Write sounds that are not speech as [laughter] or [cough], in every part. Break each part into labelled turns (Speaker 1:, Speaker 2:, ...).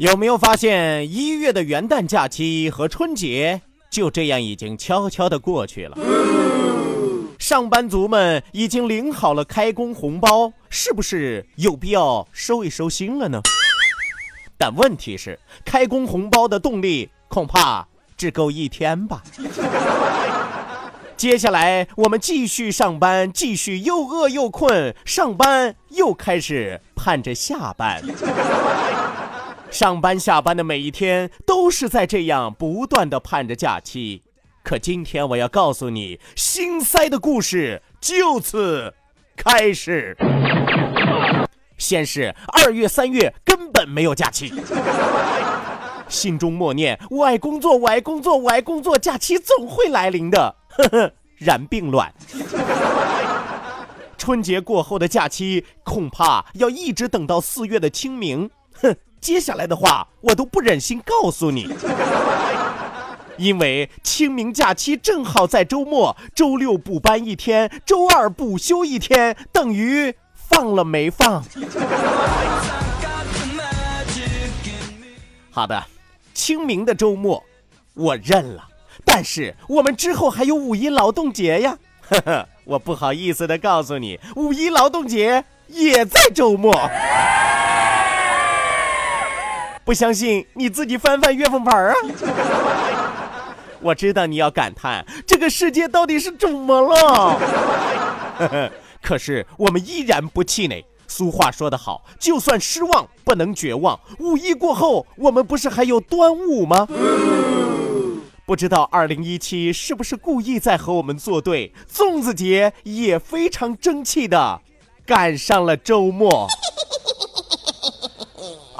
Speaker 1: 有没有发现一月的元旦假期和春节就这样已经悄悄的过去了？上班族们已经领好了开工红包，是不是有必要收一收心了呢？但问题是，开工红包的动力恐怕只够一天吧。接下来我们继续上班，继续又饿又困，上班又开始盼着下班。上班下班的每一天都是在这样不断的盼着假期，可今天我要告诉你，心塞的故事就此开始。先是二月、三月根本没有假期，心中默念：我爱工作，我爱工作，我爱工作，假期总会来临的。呵呵，然并卵。春节过后的假期恐怕要一直等到四月的清明。哼。接下来的话我都不忍心告诉你，因为清明假期正好在周末，周六补班一天，周二补休一天，等于放了没放。好的，清明的周末我认了，但是我们之后还有五一劳动节呀，呵呵，我不好意思的告诉你，五一劳动节也在周末。不相信你自己翻翻月份牌啊！[laughs] 我知道你要感叹这个世界到底是怎么了，[laughs] 可是我们依然不气馁。俗话说得好，就算失望不能绝望。五一过后，我们不是还有端午吗？不知道二零一七是不是故意在和我们作对？粽子节也非常争气的赶上了周末。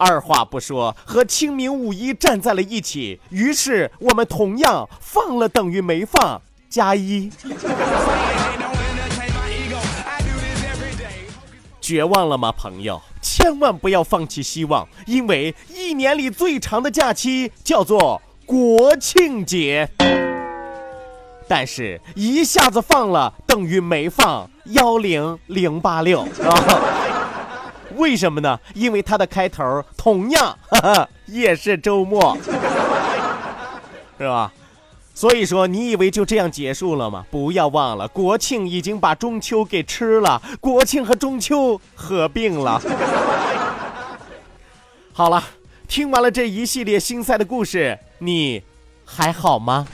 Speaker 1: 二话不说，和清明五一站在了一起，于是我们同样放了等于没放，加一。[laughs] 绝望了吗，朋友？千万不要放弃希望，因为一年里最长的假期叫做国庆节。但是，一下子放了等于没放，幺零零八六啊。[laughs] 为什么呢？因为它的开头同样哈哈 [laughs] 也是周末，是吧？所以说，你以为就这样结束了吗？不要忘了，国庆已经把中秋给吃了，国庆和中秋合并了。好了，听完了这一系列心塞的故事，你还好吗？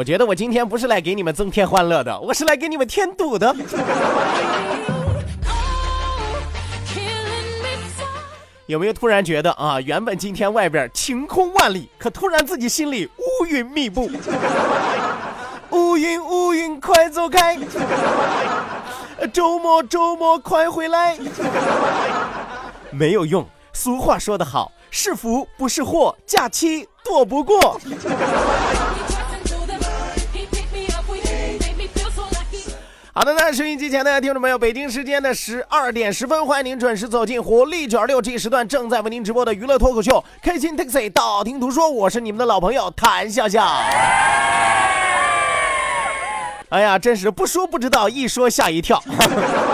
Speaker 1: 我觉得我今天不是来给你们增添欢乐的，我是来给你们添堵的。有没有突然觉得啊，原本今天外边晴空万里，可突然自己心里乌云密布？乌云乌云快走开，周末周末快回来。没有用，俗话说得好，是福不是祸，假期躲不过。好的，那收音机前的听众朋友，北京时间的十二点十分，欢迎您准时走进活力九二六这一时段正在为您直播的娱乐脱口秀《开心 Taxi》，道听途说，我是你们的老朋友谭笑笑。哎呀，真是不说不知道，一说吓一跳。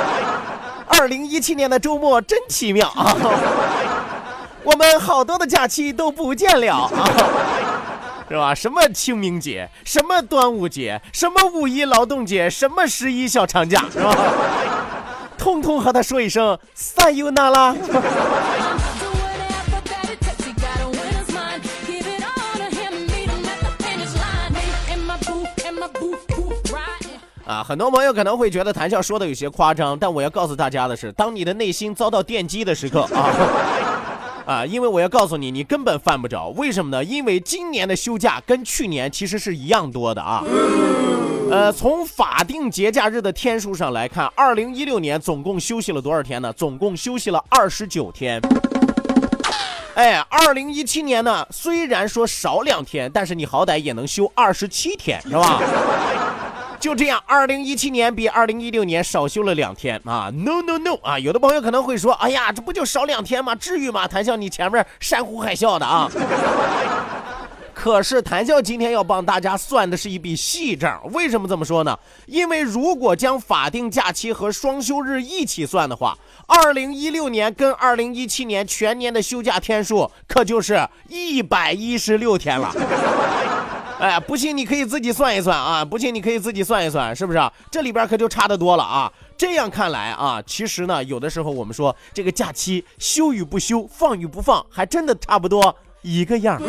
Speaker 1: [laughs] 二零一七年的周末真奇妙啊！我们好多的假期都不见了啊，是吧？什么清明节，什么端午节，什么五一劳动节，什么十一小长假，是吧？[laughs] 通通和他说一声“撒由那拉”。啊，很多朋友可能会觉得谈笑说的有些夸张，但我要告诉大家的是，当你的内心遭到电击的时刻啊，啊，因为我要告诉你，你根本犯不着。为什么呢？因为今年的休假跟去年其实是一样多的啊。呃，从法定节假日的天数上来看，二零一六年总共休息了多少天呢？总共休息了二十九天。哎，二零一七年呢，虽然说少两天，但是你好歹也能休二十七天，是吧？就这样，二零一七年比二零一六年少休了两天啊！No No No 啊！有的朋友可能会说：“哎呀，这不就少两天吗？至于吗？”谈笑，你前面山呼海啸的啊！[laughs] 可是谈笑今天要帮大家算的是一笔细账。为什么这么说呢？因为如果将法定假期和双休日一起算的话，二零一六年跟二零一七年全年的休假天数可就是一百一十六天了。[laughs] 哎，不信你可以自己算一算啊！不信你可以自己算一算，是不是？这里边可就差得多了啊！这样看来啊，其实呢，有的时候我们说这个假期休与不休，放与不放，还真的差不多一个样。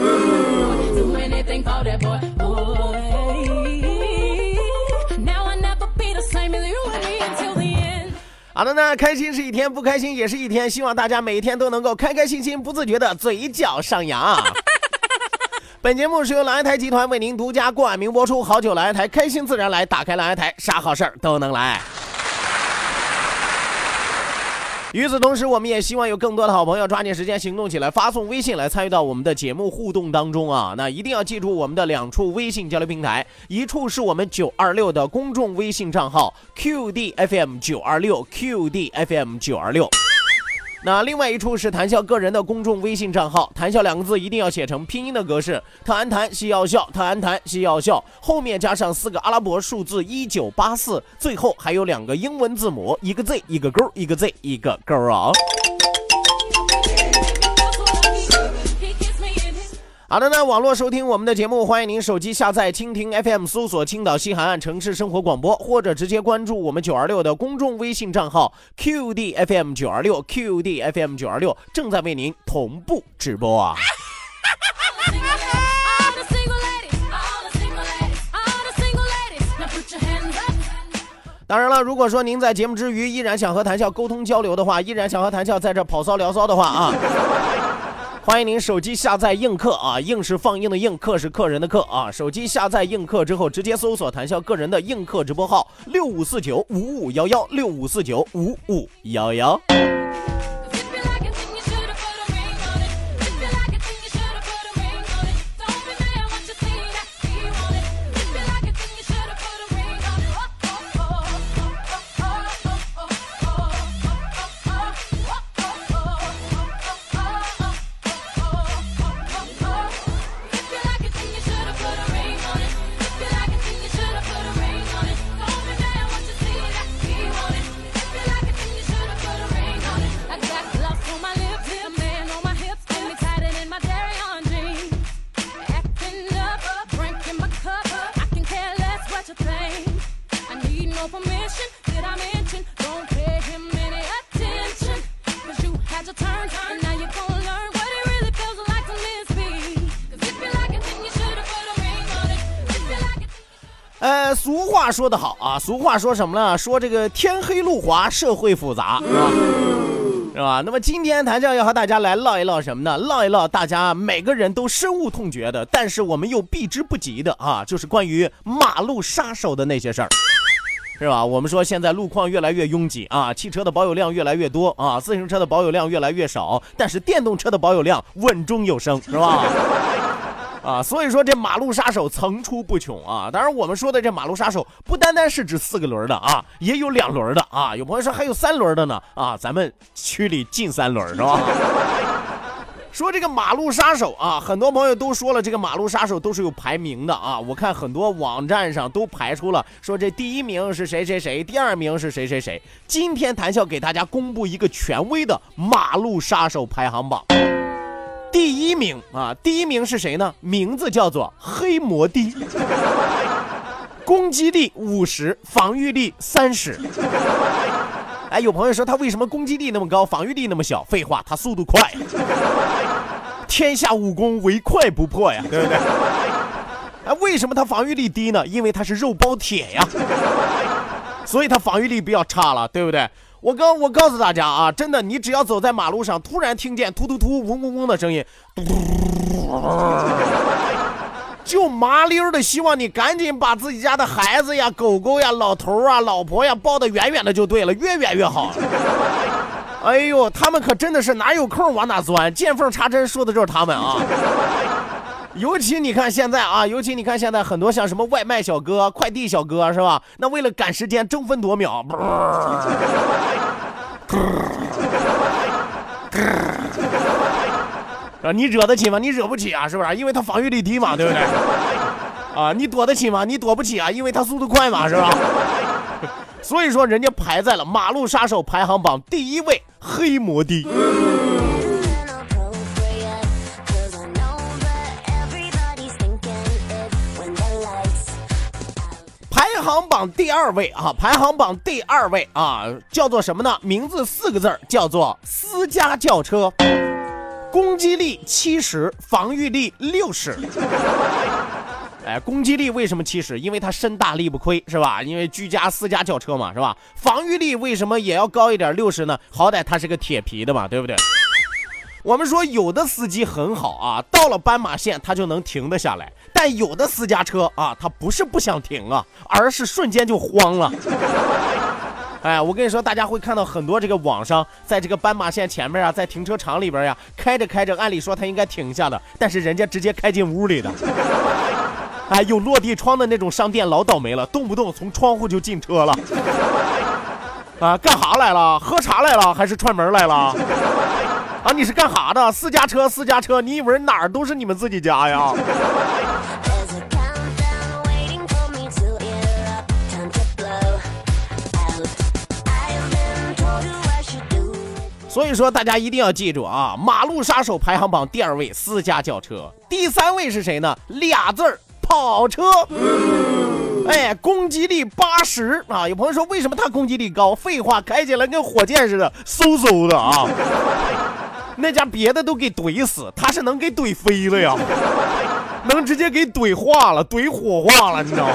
Speaker 1: 好的呢，开心是一天，不开心也是一天。希望大家每一天都能够开开心心，不自觉的嘴角上扬。本节目是由蓝台集团为您独家冠名播出。好久蓝台，开心自然来。打开蓝台，啥好事儿都能来。与此同时，我们也希望有更多的好朋友抓紧时间行动起来，发送微信来参与到我们的节目互动当中啊！那一定要记住我们的两处微信交流平台，一处是我们九二六的公众微信账号 QDFM 九二六 QDFM 九二六。那另外一处是谭笑个人的公众微信账号，谭笑两个字一定要写成拼音的格式，特安谈西要笑，特安谈西要笑，后面加上四个阿拉伯数字一九八四，最后还有两个英文字母，一个 Z 一个勾，一个 Z 一个勾啊。好的呢，网络收听我们的节目，欢迎您手机下载蜻蜓 FM，搜索青岛西海岸城市生活广播，或者直接关注我们九二六的公众微信账号 QDFM 九二六 QDFM 九二六，正在为您同步直播啊。当然了，如果说您在节目之余依然想和谭笑沟通交流的话，依然想和谭笑在这跑骚聊骚的话啊。欢迎您手机下载映客啊，映是放映的映，客是客人的客啊。手机下载映客之后，直接搜索谭笑个人的映客直播号六五四九五五幺幺六五四九五五幺幺。他说得好啊，俗话说什么呢？说这个天黑路滑，社会复杂，是吧？是吧？那么今天谭教要和大家来唠一唠什么呢？唠一唠大家每个人都深恶痛绝的，但是我们又避之不及的啊，就是关于马路杀手的那些事儿，是吧？我们说现在路况越来越拥挤啊，汽车的保有量越来越多啊，自行车的保有量越来越少，但是电动车的保有量稳中有升，是吧？啊，所以说这马路杀手层出不穷啊！当然，我们说的这马路杀手不单单是指四个轮的啊，也有两轮的啊。有朋友说还有三轮的呢啊，咱们区里进三轮是吧？[laughs] 说这个马路杀手啊，很多朋友都说了，这个马路杀手都是有排名的啊。我看很多网站上都排出了，说这第一名是谁谁谁，第二名是谁谁谁。今天谈笑给大家公布一个权威的马路杀手排行榜。第一名啊，第一名是谁呢？名字叫做黑摩的，攻击力五十，防御力三十。哎，有朋友说他为什么攻击力那么高，防御力那么小？废话，他速度快。天下武功唯快不破呀，对不对？哎，为什么他防御力低呢？因为他是肉包铁呀，所以他防御力比较差了，对不对？我告我告诉大家啊，真的，你只要走在马路上，突然听见突突突、嗡嗡嗡的声音，[laughs] 就麻溜的希望你赶紧把自己家的孩子呀、狗狗呀、老头啊、老婆呀抱得远远的就对了，越远越好。[laughs] 哎呦，他们可真的是哪有空往哪钻，见缝插针，说的就是他们啊。尤其你看现在啊，尤其你看现在很多像什么外卖小哥、快递小哥是吧？那为了赶时间，争分夺秒，啊，你惹得起吗？你惹不起啊，是不是？因为他防御力低嘛，对不对？啊，你躲得起吗？你躲不起啊，因为他速度快嘛，是吧？所以说，人家排在了马路杀手排行榜第一位，黑摩的。行榜第二位啊，排行榜第二位啊，叫做什么呢？名字四个字，叫做私家轿车，攻击力七十，防御力六十。哎，攻击力为什么七十？因为它身大力不亏，是吧？因为居家私家轿车嘛，是吧？防御力为什么也要高一点？六十呢？好歹它是个铁皮的嘛，对不对？我们说有的司机很好啊，到了斑马线他就能停得下来，但有的私家车啊，他不是不想停啊，而是瞬间就慌了。哎，我跟你说，大家会看到很多这个网上，在这个斑马线前面啊，在停车场里边呀，开着开着，按理说他应该停下的，但是人家直接开进屋里的。哎，有落地窗的那种商店老倒霉了，动不动从窗户就进车了。啊，干哈来了？喝茶来了还是串门来了？啊，你是干哈的？私家车，私家车，你以为哪儿都是你们自己家呀？所以说，大家一定要记住啊！马路杀手排行榜第二位私家轿车，第三位是谁呢？俩字儿跑车。哎，攻击力八十啊！有朋友说，为什么它攻击力高？废话，开起来跟火箭似的，嗖嗖的啊！[laughs] 那家别的都给怼死，他是能给怼飞了呀，能直接给怼化了，怼火化了，你知道吗？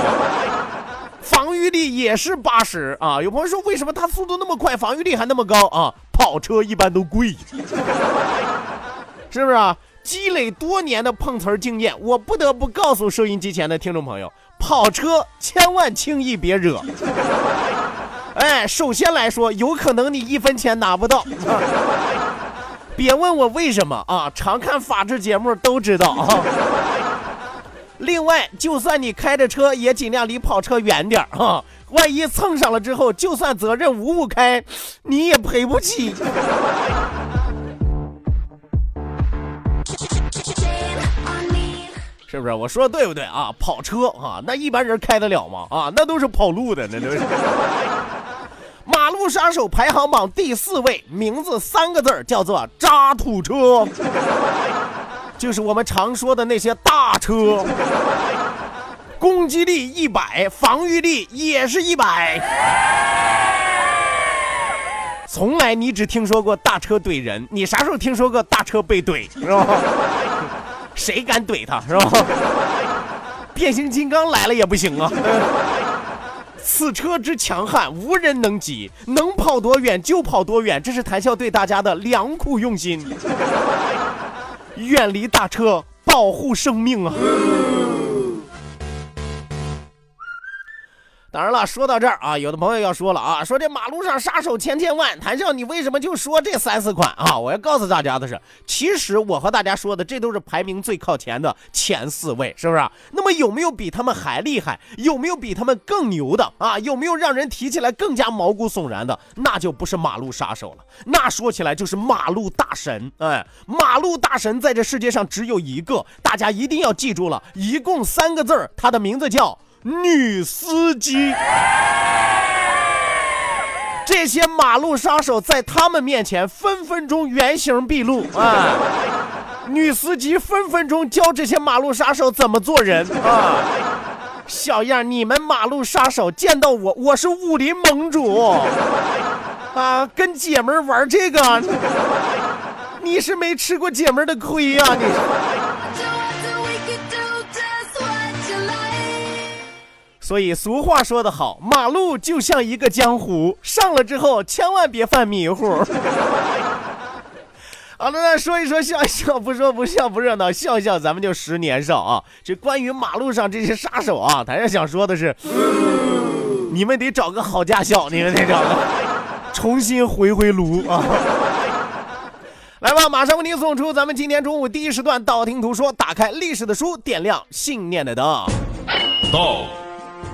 Speaker 1: 防御力也是八十啊！有朋友说，为什么它速度那么快，防御力还那么高啊？跑车一般都贵，[laughs] 是不是啊？积累多年的碰瓷儿经验，我不得不告诉收音机前的听众朋友，跑车千万轻易别惹。哎，首先来说，有可能你一分钱拿不到。别问我为什么啊，常看法制节目都知道啊。另外，就算你开着车，也尽量离跑车远点啊。万一蹭上了之后，就算责任五五开，你也赔不起。是不是？我说的对不对啊？跑车啊，那一般人开得了吗？啊，那都是跑路的，那都是。马路杀手排行榜第四位，名字三个字，叫做渣土车，就是我们常说的那些大车。攻击力一百，防御力也是一百。从来你只听说过大车怼人，你啥时候听说过大车被怼？是吧？谁敢怼他？是吧？变形金刚来了也不行啊！此车之强悍，无人能及，能跑多远就跑多远，这是谈笑对大家的良苦用心。远离大车，保护生命啊！当然了，说到这儿啊，有的朋友要说了啊，说这马路上杀手千千万，谭笑你为什么就说这三四款啊？我要告诉大家的是，其实我和大家说的这都是排名最靠前的前四位，是不是？那么有没有比他们还厉害？有没有比他们更牛的啊？有没有让人提起来更加毛骨悚然的？那就不是马路杀手了，那说起来就是马路大神。哎，马路大神在这世界上只有一个，大家一定要记住了，一共三个字儿，他的名字叫。女司机，这些马路杀手在他们面前分分钟原形毕露啊！女司机分分钟教这些马路杀手怎么做人啊！小样，你们马路杀手见到我，我是武林盟主啊！跟姐们玩这个，你是没吃过姐们的亏呀！你。所以俗话说得好，马路就像一个江湖，上了之后千万别犯迷糊。好 [laughs] 了，那说一说笑一笑，不说不笑不热闹，笑笑咱们就十年少啊。这关于马路上这些杀手啊，咱是想说的是，你们得找个好驾校，你们得找个，重新回回炉啊。[laughs] 来吧，马上为您送出咱们今天中午第一时段道听途说，打开历史的书，点亮信念的灯。
Speaker 2: 到。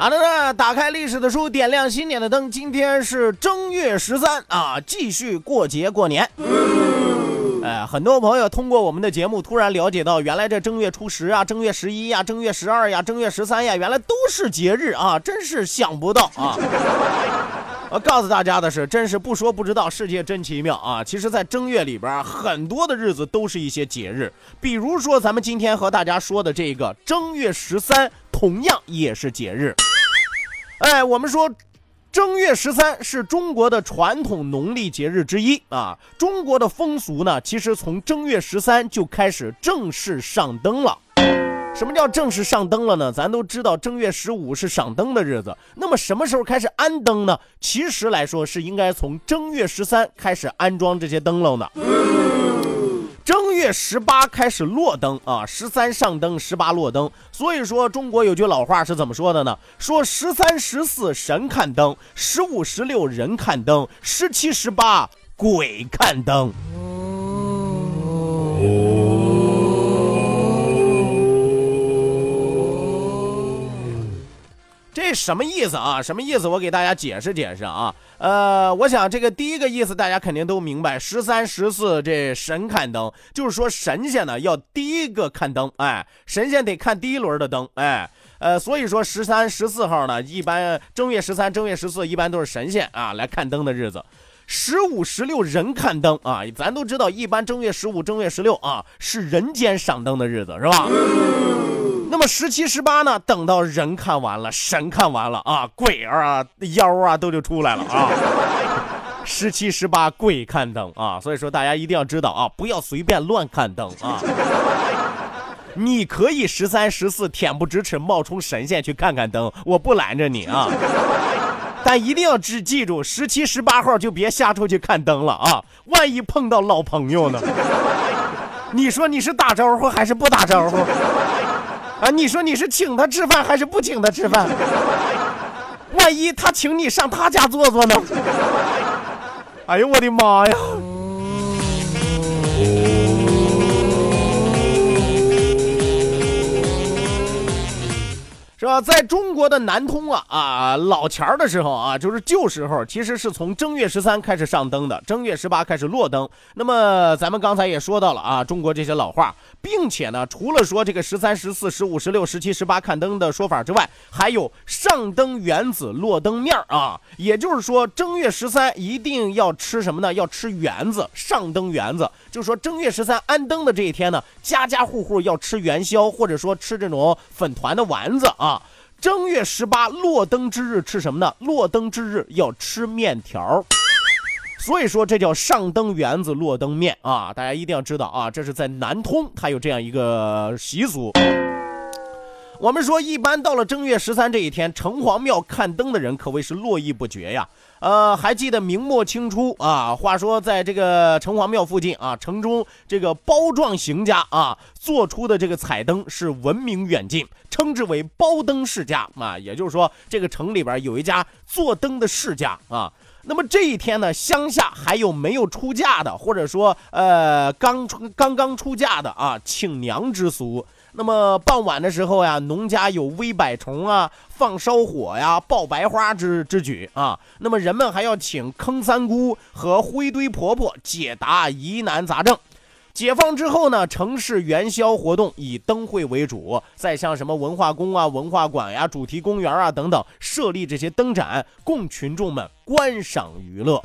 Speaker 1: 好的呢，打开历史的书，点亮新年的灯。今天是正月十三啊，继续过节过年。哎，很多朋友通过我们的节目，突然了解到，原来这正月初十啊、正月十一呀、正月十二呀、正月十三呀，原来都是节日啊，真是想不到啊！我告诉大家的是，真是不说不知道，世界真奇妙啊！其实，在正月里边，很多的日子都是一些节日，比如说咱们今天和大家说的这个正月十三，同样也是节日。哎，我们说，正月十三是中国的传统农历节日之一啊。中国的风俗呢，其实从正月十三就开始正式上灯了。什么叫正式上灯了呢？咱都知道正月十五是赏灯的日子，那么什么时候开始安灯呢？其实来说是应该从正月十三开始安装这些灯笼的。正月十八开始落灯啊，十三上灯，十八落灯。所以说，中国有句老话是怎么说的呢？说十三、十四神看灯，十五、十六人看灯，十七、十八鬼看灯。这什么意思啊？什么意思？我给大家解释解释啊。呃，我想这个第一个意思大家肯定都明白，十三、十四这神看灯，就是说神仙呢要第一个看灯，哎，神仙得看第一轮的灯，哎，呃，所以说十三、十四号呢，一般正月十三、正月十四一般都是神仙啊来看灯的日子。十五、十六人看灯啊，咱都知道，一般正月十五、正月十六啊是人间赏灯的日子，是吧？那么十七、十八呢？等到人看完了，神看完了啊，鬼儿啊、妖啊都就出来了啊。[laughs] 十七、十八鬼看灯啊，所以说大家一定要知道啊，不要随便乱看灯啊。你可以十三、十四恬不知耻冒充神仙去看看灯，我不拦着你啊。但一定要记记住，十七、十八号就别瞎出去看灯了啊，万一碰到老朋友呢？你说你是打招呼还是不打招呼？啊，你说你是请他吃饭还是不请他吃饭？万一他请你上他家坐坐呢？哎呦我的妈呀！是吧？在中国的南通啊啊，老前儿的时候啊，就是旧时候，其实是从正月十三开始上灯的，正月十八开始落灯。那么咱们刚才也说到了啊，中国这些老话，并且呢，除了说这个十三、十四、十五、十六、十七、十八看灯的说法之外，还有上灯圆子，落灯面儿啊。也就是说，正月十三一定要吃什么呢？要吃圆子，上灯圆子。就是说，正月十三安灯的这一天呢，家家户户要吃元宵，或者说吃这种粉团的丸子啊。正月十八落灯之日吃什么呢？落灯之日要吃面条。所以说这叫上灯圆子，落灯面啊！大家一定要知道啊，这是在南通，它有这样一个习俗。我们说，一般到了正月十三这一天，城隍庙看灯的人可谓是络绎不绝呀。呃，还记得明末清初啊？话说在这个城隍庙附近啊，城中这个包壮行家啊做出的这个彩灯是闻名远近，称之为包灯世家啊。也就是说，这个城里边有一家做灯的世家啊。那么这一天呢，乡下还有没有出嫁的，或者说呃刚出刚刚出嫁的啊，请娘之俗。那么傍晚的时候呀，农家有煨百虫啊、放烧火呀、爆白花之之举啊。那么人们还要请坑三姑和灰堆婆婆解答疑难杂症。解放之后呢，城市元宵活动以灯会为主，再像什么文化宫啊、文化馆呀、主题公园啊等等，设立这些灯展，供群众们观赏娱乐。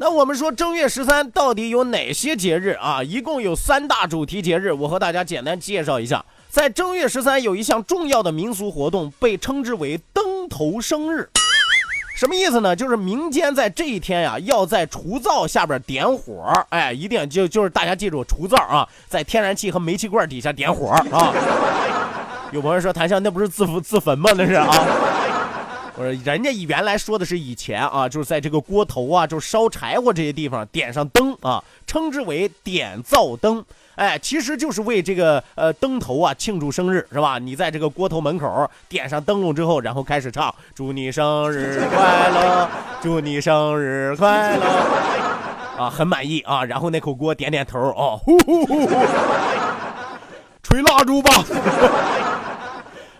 Speaker 1: 那我们说正月十三到底有哪些节日啊？一共有三大主题节日，我和大家简单介绍一下。在正月十三有一项重要的民俗活动，被称之为灯头生日。什么意思呢？就是民间在这一天呀，要在除灶下边点火，哎，一定就就是大家记住除灶啊，在天然气和煤气罐底下点火啊。有朋友说谭笑那不是自焚自焚吗？那是啊。我说，人家原来说的是以前啊，就是在这个锅头啊，就是烧柴火这些地方点上灯啊，称之为点灶灯。哎，其实就是为这个呃灯头啊庆祝生日，是吧？你在这个锅头门口点上灯笼之后，然后开始唱“祝你生日快乐，[laughs] 祝你生日快乐”，啊，很满意啊。然后那口锅点点头，哦，呼呼呼，吹蜡烛吧。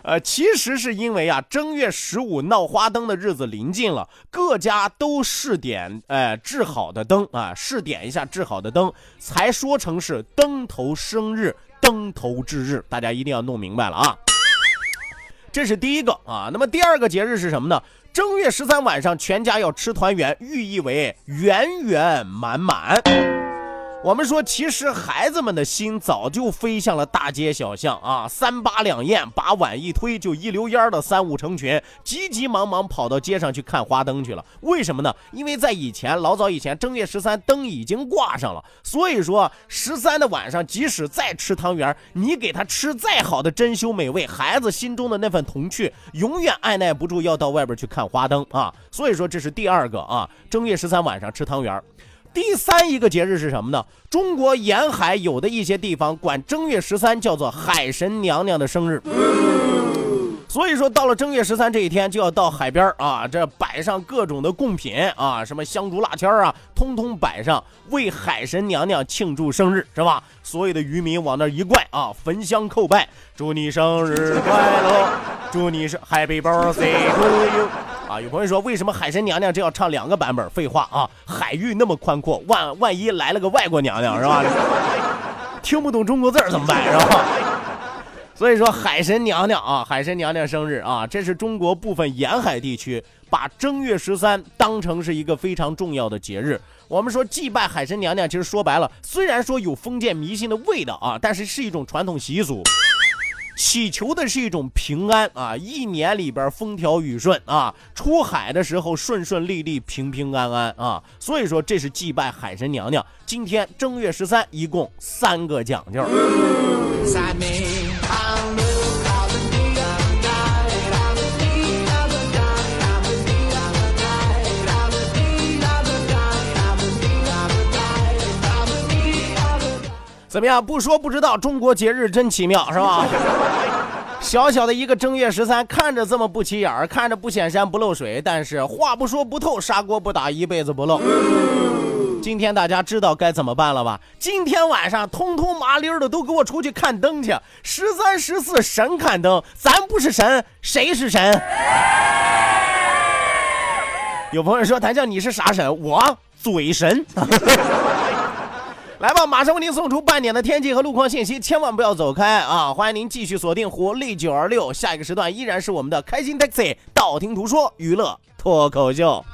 Speaker 1: 呃，其实是因为啊，正月十五闹花灯的日子临近了，各家都试点，哎，制好的灯啊，试点一下制好的灯，才说成是灯头生日、灯头之日，大家一定要弄明白了啊。这是第一个啊，那么第二个节日是什么呢？正月十三晚上，全家要吃团圆，寓意为圆圆满满。我们说，其实孩子们的心早就飞向了大街小巷啊！三八两宴，把碗一推，就一溜烟的三五成群，急急忙忙跑到街上去看花灯去了。为什么呢？因为在以前，老早以前，正月十三灯已经挂上了，所以说十三的晚上，即使再吃汤圆，你给他吃再好的珍馐美味，孩子心中的那份童趣，永远按耐不住要到外边去看花灯啊！所以说，这是第二个啊，正月十三晚上吃汤圆。第三一个节日是什么呢？中国沿海有的一些地方管正月十三叫做海神娘娘的生日。所以说，到了正月十三这一天，就要到海边啊，这摆上各种的贡品啊，什么香烛、蜡签啊，通通摆上，为海神娘娘庆祝生日，是吧？所有的渔民往那一跪啊，焚香叩拜，祝你生日快乐，祝你是 Happy Birthday to you 有朋友说，为什么海神娘娘这要唱两个版本？废话啊，海域那么宽阔，万万一来了个外国娘娘，是吧？[laughs] 听不懂中国字怎么办？是吧？[laughs] 所以说，海神娘娘啊，海神娘娘生日啊，这是中国部分沿海地区把正月十三当成是一个非常重要的节日。我们说祭拜海神娘娘，其实说白了，虽然说有封建迷信的味道啊，但是是一种传统习俗，祈求的是一种平安啊，一年里边风调雨顺啊，出海的时候顺顺利利、平平安安啊。所以说，这是祭拜海神娘娘。今天正月十三，一共三个讲究。怎么样？不说不知道，中国节日真奇妙，是吧？[laughs] 小小的一个正月十三，看着这么不起眼儿，看着不显山不漏水，但是话不说不透，砂锅不打一辈子不漏。今天大家知道该怎么办了吧？今天晚上通通麻溜的都给我出去看灯去！十三、十四神看灯，咱不是神，谁是神？[laughs] 有朋友说：“谭笑你是啥神？我嘴神。[laughs] ”来吧，马上为您送出半点的天气和路况信息，千万不要走开啊！欢迎您继续锁定活力九二六，下一个时段依然是我们的开心 taxi，道听途说娱乐脱口秀。